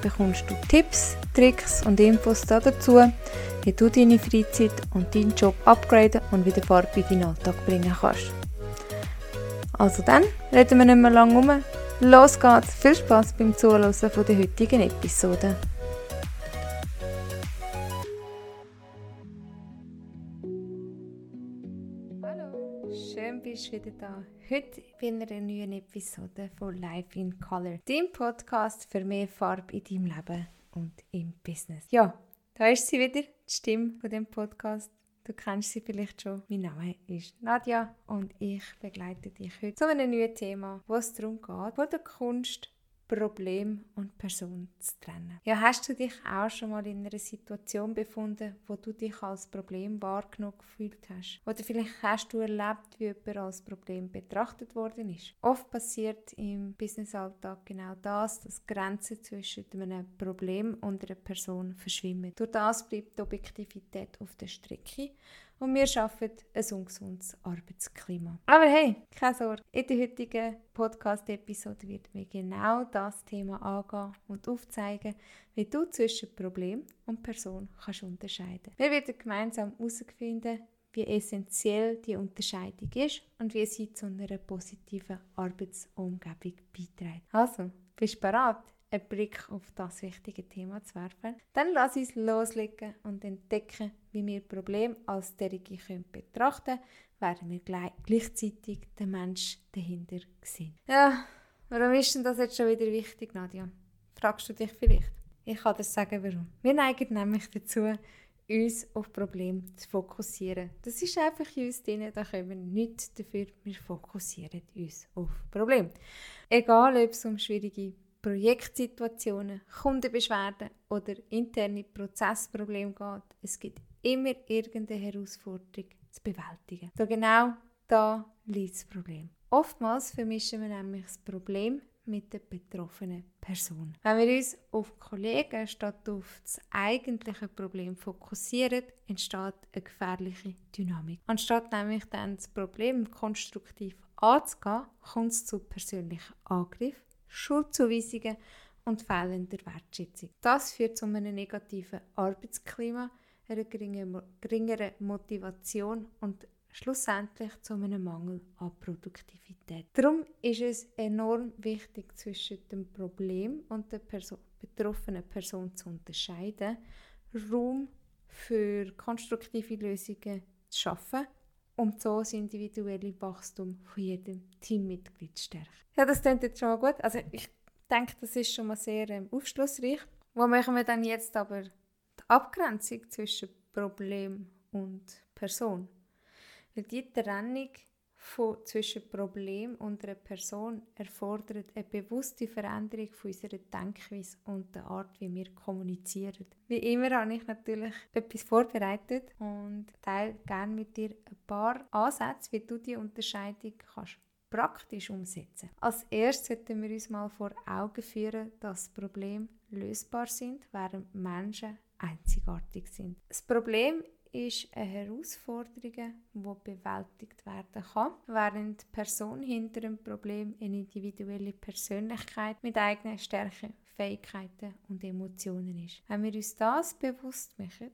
bekommst du Tipps, Tricks und Infos dazu, wie du deine Freizeit und deinen Job upgraden und wieder Farbe in deinen Alltag bringen kannst. Also dann, reden wir nicht mehr lange um. Los geht's! Viel Spaß beim Zuhören von der heutigen Episode. Bist wieder da. Heute bei einer neuen Episode von Life in Color, dein Podcast für mehr Farbe in deinem Leben und im Business. Ja, da ist sie wieder, die Stimme von dem Podcast. Du kennst sie vielleicht schon. Mein Name ist Nadja und ich begleite dich heute zu einem neuen Thema, wo es darum geht, wo der Kunst Problem und Person zu trennen. Ja, hast du dich auch schon mal in einer Situation befunden, wo du dich als Problem wahrgenommen gefühlt hast? Oder vielleicht hast du erlebt, wie jemand als Problem betrachtet worden ist? Oft passiert im Businessalltag genau das, dass Grenzen zwischen einem Problem und einer Person verschwimmen. Durch das bleibt die Objektivität auf der Strecke und wir schaffen ein ungesundes Arbeitsklima. Aber hey, keine Sorge, in der heutigen Podcast-Episode wird mir genau das Thema angehen und aufzeigen, wie du zwischen Problem und Person kannst unterscheiden. Wir werden gemeinsam herausfinden, wie essentiell die Unterscheidung ist und wie sie zu einer positiven Arbeitsumgebung beiträgt. Also, bist du bereit? Einen Blick auf das wichtige Thema zu werfen, dann lass uns loslegen und entdecken, wie wir Probleme als derige können betrachten während wir gleichzeitig den Mensch dahinter sehen. Ja, warum ist denn das jetzt schon wieder wichtig, Nadja? Fragst du dich vielleicht? Ich kann dir sagen, warum. Wir neigen nämlich dazu, uns auf Probleme zu fokussieren. Das ist einfach in uns drin, da können wir nichts dafür, wir fokussieren uns auf Probleme. Egal, ob es um schwierige Projektsituationen, Kundenbeschwerden oder interne Prozessprobleme geht. Es gibt immer irgendeine Herausforderung zu bewältigen. Da genau da liegt das Problem. Oftmals vermischen wir nämlich das Problem mit der betroffenen Person. Wenn wir uns auf Kollegen statt auf das eigentliche Problem fokussieren, entsteht eine gefährliche Dynamik. Anstatt nämlich dann das Problem konstruktiv anzugehen, kommt es zu persönlichen Angriffen Schuldzuweisungen und fehlender Wertschätzung. Das führt zu einem negativen Arbeitsklima, einer geringeren Motivation und schlussendlich zu einem Mangel an Produktivität. Darum ist es enorm wichtig, zwischen dem Problem und der Person, betroffenen Person zu unterscheiden, Raum für konstruktive Lösungen zu schaffen um so das individuelle Wachstum von jedem Teammitglied stärken. Ja, das klingt jetzt schon mal gut. Also ich denke, das ist schon mal sehr ähm, aufschlussreich. Wo machen wir dann jetzt aber die Abgrenzung zwischen Problem und Person? Weil die Trennung von, zwischen Problem und einer Person erfordert eine bewusste Veränderung von unserer Denkweise und der Art, wie wir kommunizieren. Wie immer habe ich natürlich etwas vorbereitet und teile gerne mit dir ein paar Ansätze, wie du die Unterscheidung kannst praktisch umsetzen. Als erstes sollten wir uns mal vor Augen führen, dass Probleme lösbar sind, während Menschen einzigartig sind. Das Problem ist eine Herausforderung, die bewältigt werden kann, während die Person hinter dem Problem eine individuelle Persönlichkeit mit eigenen Stärken, Fähigkeiten und Emotionen ist. Wenn wir uns das bewusst machen,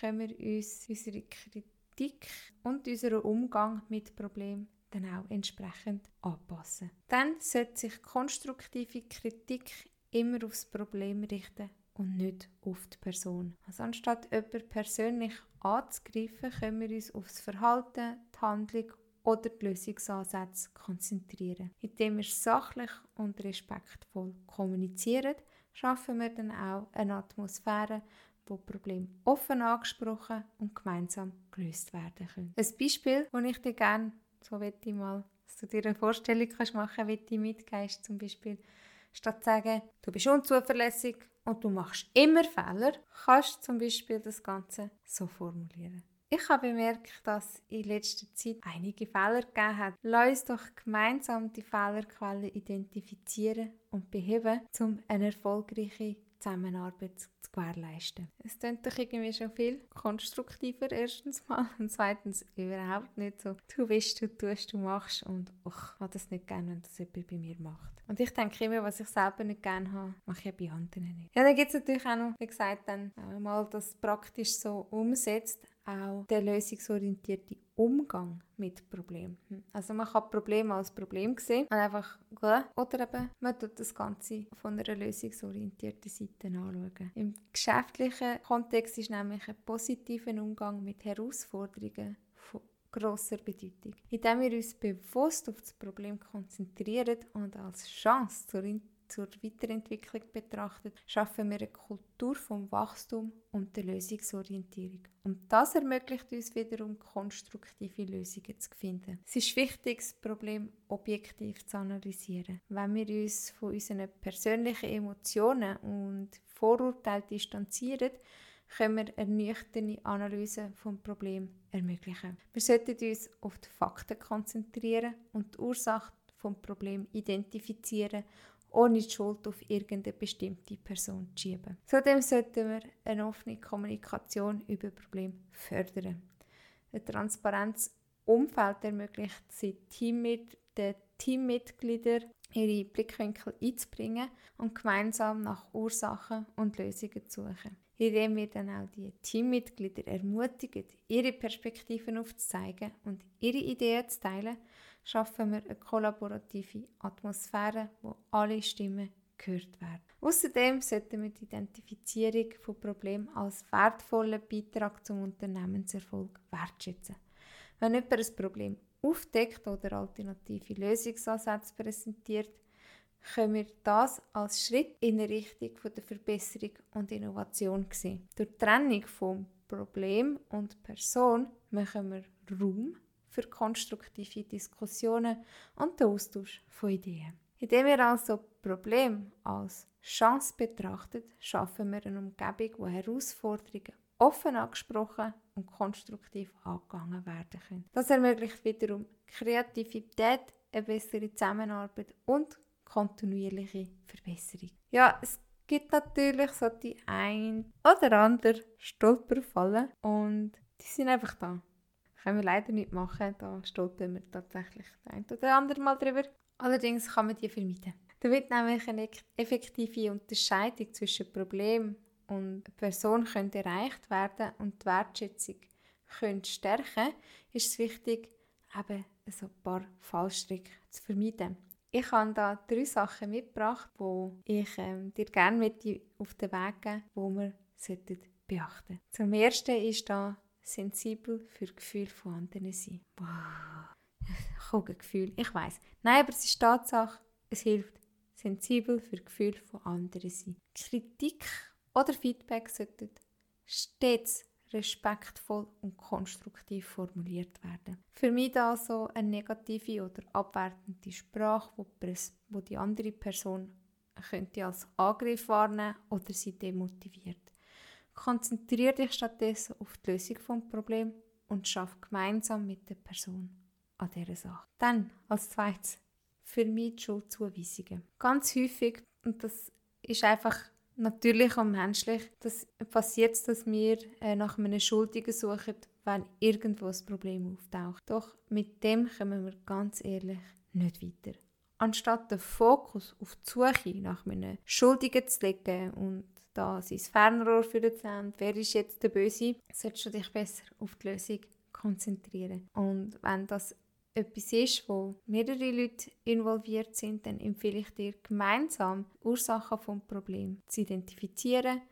können wir uns unsere Kritik und unseren Umgang mit Problemen dann auch entsprechend anpassen. Dann sollte sich konstruktive Kritik immer aufs Problem richten und nicht auf die Person. Also anstatt jemanden persönlich anzugreifen, können wir uns auf das Verhalten, die Handlung oder die Lösungsansätze konzentrieren. Indem wir sachlich und respektvoll kommunizieren, schaffen wir dann auch eine Atmosphäre, wo Probleme offen angesprochen und gemeinsam gelöst werden können. Ein Beispiel, das ich dir gerne, so ich mal, dass du dir eine Vorstellung kannst machen kannst, wie du mitgehst, zum Beispiel Statt zu sagen, du bist unzuverlässig und du machst immer Fehler, kannst du zum Beispiel das Ganze so formulieren. Ich habe bemerkt, dass in letzter Zeit einige Fehler gegeben hat. Lass uns doch gemeinsam die Fehlerquellen identifizieren und beheben, um eine erfolgreiche Zusammenarbeit zu gewährleisten. Es klingt doch irgendwie schon viel konstruktiver, erstens mal. Und zweitens überhaupt nicht so, du weißt, du tust, du machst und ich habe das nicht gerne, wenn das jemand bei mir macht. Und ich denke immer, was ich selber nicht gerne habe, mache ich bei anderen nicht. Ja, dann gibt es natürlich auch noch, wie gesagt, dann mal das praktisch so umsetzt, auch der lösungsorientierte Umgang mit Problemen. Also man kann Probleme als Problem sehen und einfach oder eben man tut das Ganze von einer lösungsorientierten Seite anschauen. Im geschäftlichen Kontext ist nämlich ein positiver Umgang mit Herausforderungen von grosser Bedeutung. Indem wir uns bewusst auf das Problem konzentrieren und als Chance zur zur Weiterentwicklung betrachtet, schaffen wir eine Kultur vom Wachstum und der Lösungsorientierung. Und das ermöglicht uns wiederum konstruktive Lösungen zu finden. Es ist wichtig, das Problem objektiv zu analysieren. Wenn wir uns von unseren persönlichen Emotionen und Vorurteilen distanzieren, können wir eine nüchterne Analyse vom Problem ermöglichen. Wir sollten uns auf die Fakten konzentrieren und die Ursache vom Problem identifizieren ohne die Schuld auf irgendeine bestimmte Person zu schieben. Zudem sollten wir eine offene Kommunikation über Probleme fördern. Ein transparentes Umfeld ermöglicht es den Teammitgliedern, ihre Blickwinkel einzubringen und gemeinsam nach Ursachen und Lösungen zu suchen. Indem wir dann auch die Teammitglieder ermutigen, ihre Perspektiven aufzuzeigen und ihre Ideen zu teilen, schaffen wir eine kollaborative Atmosphäre, wo alle Stimmen gehört werden. Außerdem sollten wir die Identifizierung von Problemen als wertvollen Beitrag zum Unternehmenserfolg wertschätzen. Wenn jemand ein Problem aufdeckt oder alternative Lösungsansätze präsentiert, können wir das als Schritt in Richtung der Verbesserung und Innovation sehen. Durch die Trennung von Problem und Person machen wir Raum für konstruktive Diskussionen und den Austausch von Ideen. Indem wir also Problem als Chance betrachtet, schaffen wir eine Umgebung, wo Herausforderungen offen angesprochen und konstruktiv angegangen werden können. Das ermöglicht wiederum Kreativität, eine bessere Zusammenarbeit und kontinuierliche Verbesserung. Ja, es gibt natürlich so die ein oder andere Stolperfallen und die sind einfach da können wir leider nicht machen. Da stolpern wir tatsächlich ein oder andere Mal drüber. Allerdings kann man die vermeiden. Damit nämlich eine effektive Unterscheidung zwischen Problem und Person könnte erreicht werden und die Wertschätzung könnte stärken, ist es wichtig, eben so ein paar Fallstricke zu vermeiden. Ich habe da drei Sachen mitgebracht, die ich ähm, dir gerne mit auf den Weg geben die wir beachten sollten. Zum ersten ist da sensibel für Gefühle von anderen sein. Wow. Gefühl, ich weiß. Nein, aber es ist Tatsache, es hilft, sensibel für Gefühle von anderen sein. Kritik oder Feedback sollten stets respektvoll und konstruktiv formuliert werden. Für mich also eine negative oder abwertende Sprache, wo die andere Person könnte als Angriff wahrnehmen oder sie demotiviert. Konzentriere dich stattdessen auf die Lösung des Problems und schaff gemeinsam mit der Person an dieser Sache. Dann als zweites für mich Schuldzuweisungen. Ganz häufig, und das ist einfach natürlich und menschlich, das passiert dass wir äh, nach einem Schuldigen suchen, wenn irgendwo ein Problem auftaucht. Doch mit dem kommen wir ganz ehrlich nicht weiter. Anstatt den Fokus auf die Suche nach einem Schuldigen zu legen und da sein Fernrohr für den Zahn, wer ist jetzt der Böse, solltest du dich besser auf die Lösung konzentrieren. Und wenn das etwas ist, wo mehrere Leute involviert sind, dann empfehle ich dir gemeinsam Ursachen vom Problem zu identifizieren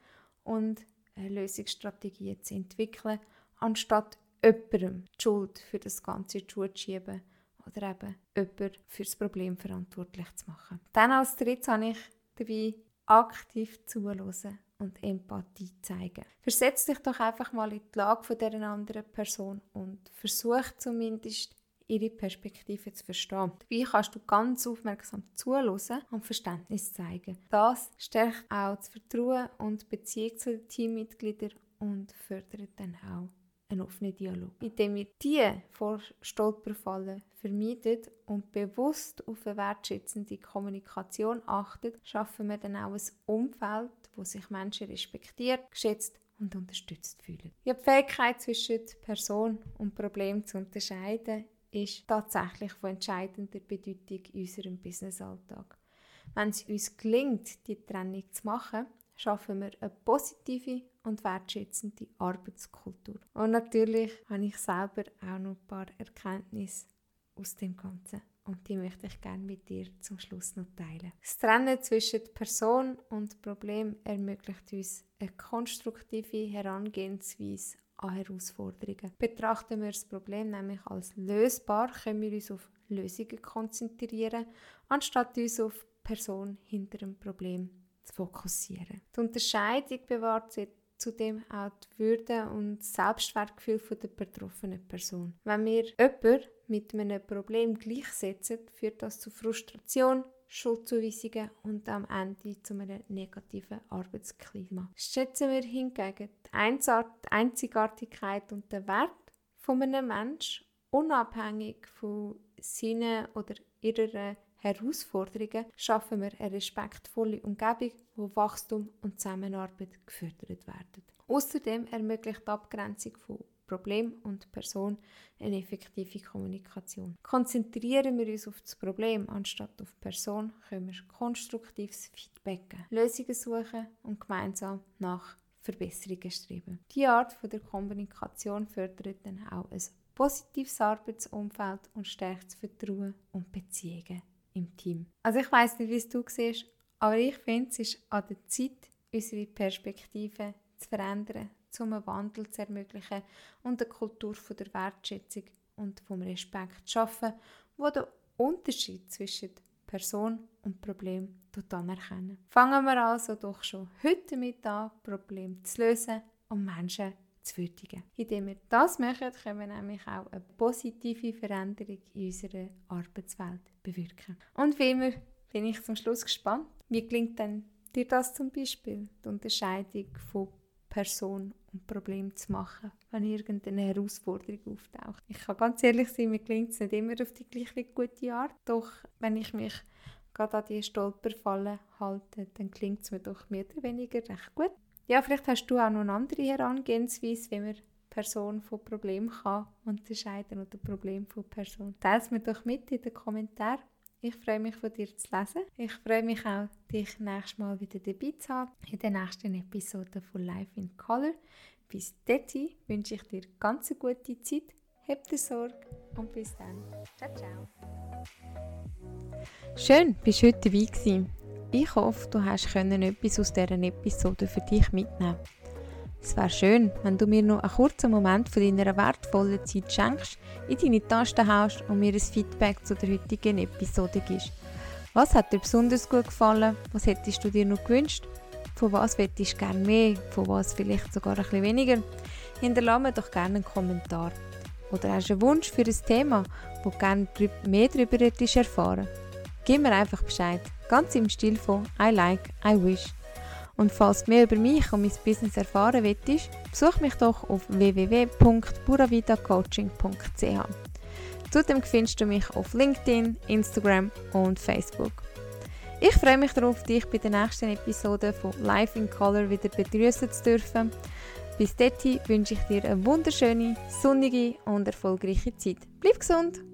und Lösungsstrategien zu entwickeln, anstatt jemandem die Schuld für das Ganze zu schieben oder eben jemanden für das Problem verantwortlich zu machen. Dann als drittes habe ich dabei aktiv zuhören und Empathie zeigen. Versetz dich doch einfach mal in die Lage von dieser anderen Person und versuch zumindest ihre Perspektive zu verstehen. Dabei kannst du ganz aufmerksam zuhören und Verständnis zeigen. Das stärkt auch das Vertrauen und die Beziehung zu den Teammitgliedern und fördert dann auch einen offenen Dialog. Indem wir diese vor Stolperfallen vermeiden und bewusst auf eine wertschätzende Kommunikation achten, schaffen wir dann auch ein Umfeld, wo sich Menschen respektiert, geschätzt und unterstützt fühlen. Die Fähigkeit zwischen Person und Problem zu unterscheiden ist tatsächlich von entscheidender Bedeutung in unserem Businessalltag. Wenn es uns gelingt, die Trennung zu machen, schaffen wir eine positive und wertschätzende Arbeitskultur. Und natürlich habe ich selber auch noch ein paar Erkenntnisse aus dem Ganzen. Und die möchte ich gerne mit dir zum Schluss noch teilen. Das Trennen zwischen Person und Problem ermöglicht uns eine konstruktive Herangehensweise an Herausforderungen. Betrachten wir das Problem nämlich als lösbar, können wir uns auf Lösungen konzentrieren, anstatt uns auf Person hinter dem Problem zu fokussieren. Die Unterscheidung bewahrt zudem auch die Würde und das Selbstwertgefühl der betroffenen Person. Wenn wir jemanden mit einem Problem gleichsetzen, führt das zu Frustration, Schuldzuweisungen und am Ende zu einem negativen Arbeitsklima. Schätzen wir hingegen die Einzigartigkeit und den Wert von einem Menschen unabhängig von seinen oder ihrer Herausforderungen schaffen wir eine respektvolle Umgebung, wo Wachstum und Zusammenarbeit gefördert werden. Außerdem ermöglicht die Abgrenzung von Problem und Person eine effektive Kommunikation. Konzentrieren wir uns auf das Problem anstatt auf die Person, können wir konstruktives Feedback Lösungen suchen und gemeinsam nach Verbesserungen streben. Die Art von der Kommunikation fördert dann auch ein positives Arbeitsumfeld und stärkt das Vertrauen und Beziehungen im Team. Also ich weiß nicht, wie es du siehst, aber ich finde, es ist an der Zeit, unsere Perspektive zu verändern, um einen Wandel zu ermöglichen und eine Kultur von der Wertschätzung und vom Respekt zu schaffen, wo der Unterschied zwischen Person und Problem anerkennen. Fangen wir also doch schon heute damit an, Probleme zu lösen und Menschen zu würdigen. Indem wir das machen, können wir nämlich auch eine positive Veränderung in unserer Arbeitswelt bewirken. Und wie immer bin ich zum Schluss gespannt. Wie klingt denn dir das zum Beispiel, die Unterscheidung von Person und Problem zu machen, wenn irgendeine Herausforderung auftaucht? Ich kann ganz ehrlich sein, mir klingt es nicht immer auf die gleiche gute Art, doch wenn ich mich gerade an die Stolperfalle halte, dann klingt es mir doch mehr oder weniger recht gut. Ja, vielleicht hast du auch noch eine andere Herangehensweise, wie man Person von Problem kann unterscheiden oder Problem von Person. Teil es mir doch mit in den Kommentaren. Ich freue mich von dir zu lesen. Ich freue mich auch, dich nächstes Mal wieder dabei zu haben in der nächsten Episode von Life in Color. Bis dahin wünsche ich dir ganz eine gute Zeit. Hab dir Sorge und bis dann. Ciao, ciao. Schön, bist du heute dabei gewesen. Ich hoffe, du hast können etwas aus dieser Episode für dich mitnehmen. Es wäre schön, wenn du mir noch einen kurzen Moment von deiner wertvollen Zeit schenkst, in deine Tasten haust und mir ein Feedback zu der heutigen Episode gibst. Was hat dir besonders gut gefallen? Was hättest du dir noch gewünscht? Von was hättest du gerne mehr? Von was vielleicht sogar ein bisschen weniger? Hinterlasse mir doch gerne einen Kommentar. Oder hast du einen Wunsch für ein Thema, wo du gerne mehr darüber erfahren Gib mir einfach Bescheid. Ganz im Stil von I like, I wish. Und falls du mehr über mich und mein Business erfahren willst, besuch mich doch auf www.buravidacoaching.ch. Zudem findest du mich auf LinkedIn, Instagram und Facebook. Ich freue mich darauf, dich bei der nächsten Episode von Life in Color wieder begrüßen zu dürfen. Bis dahin wünsche ich dir eine wunderschöne, sonnige und erfolgreiche Zeit. Bleib gesund!